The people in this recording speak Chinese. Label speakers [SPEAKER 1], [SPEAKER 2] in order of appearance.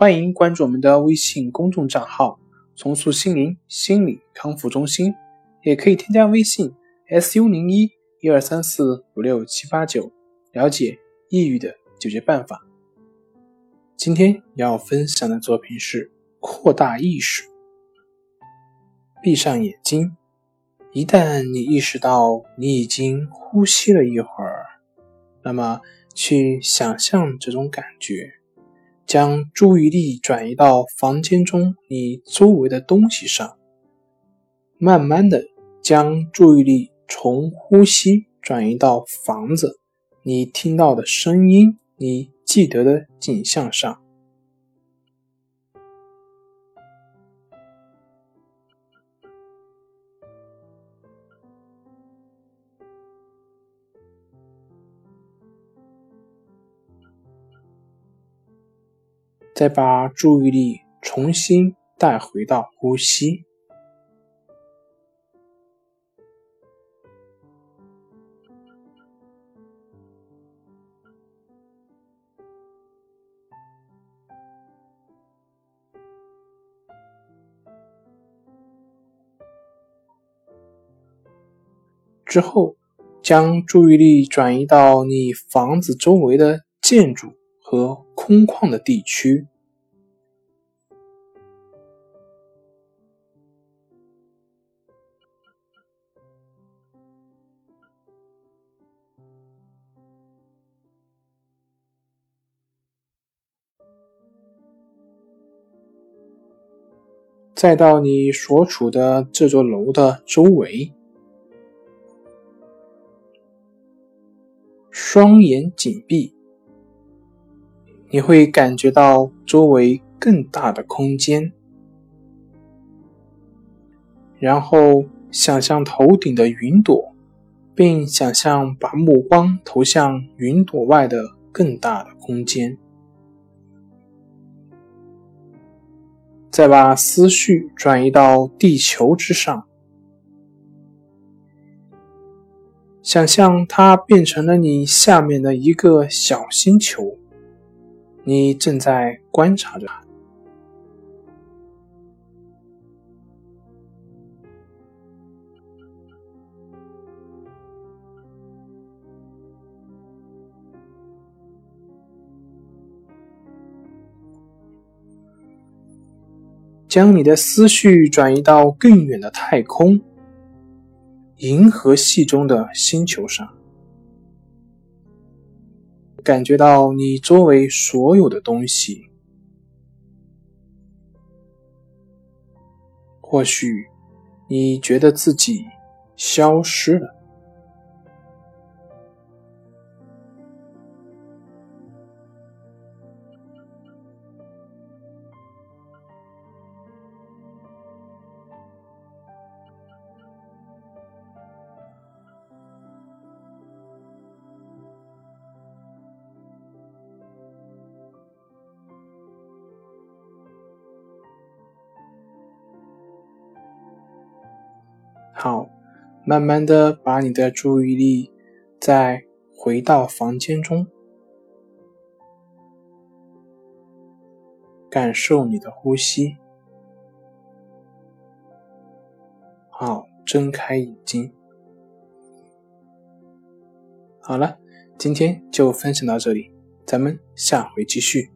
[SPEAKER 1] 欢迎关注我们的微信公众账号“重塑心灵心理康复中心”，也可以添加微信 “su 零一一二三四五六七八九”了解抑郁的解决办法。今天要分享的作品是扩大意识。闭上眼睛，一旦你意识到你已经呼吸了一会儿，那么去想象这种感觉。将注意力转移到房间中你周围的东西上，慢慢的将注意力从呼吸转移到房子、你听到的声音、你记得的景象上。再把注意力重新带回到呼吸，之后将注意力转移到你房子周围的建筑和空旷的地区。再到你所处的这座楼的周围，双眼紧闭，你会感觉到周围更大的空间。然后想象头顶的云朵，并想象把目光投向云朵外的更大的空间。再把思绪转移到地球之上，想象它变成了你下面的一个小星球，你正在观察着。将你的思绪转移到更远的太空、银河系中的星球上，感觉到你周围所有的东西。或许你觉得自己消失了。好，慢慢的把你的注意力再回到房间中，感受你的呼吸。好，睁开眼睛。好了，今天就分享到这里，咱们下回继续。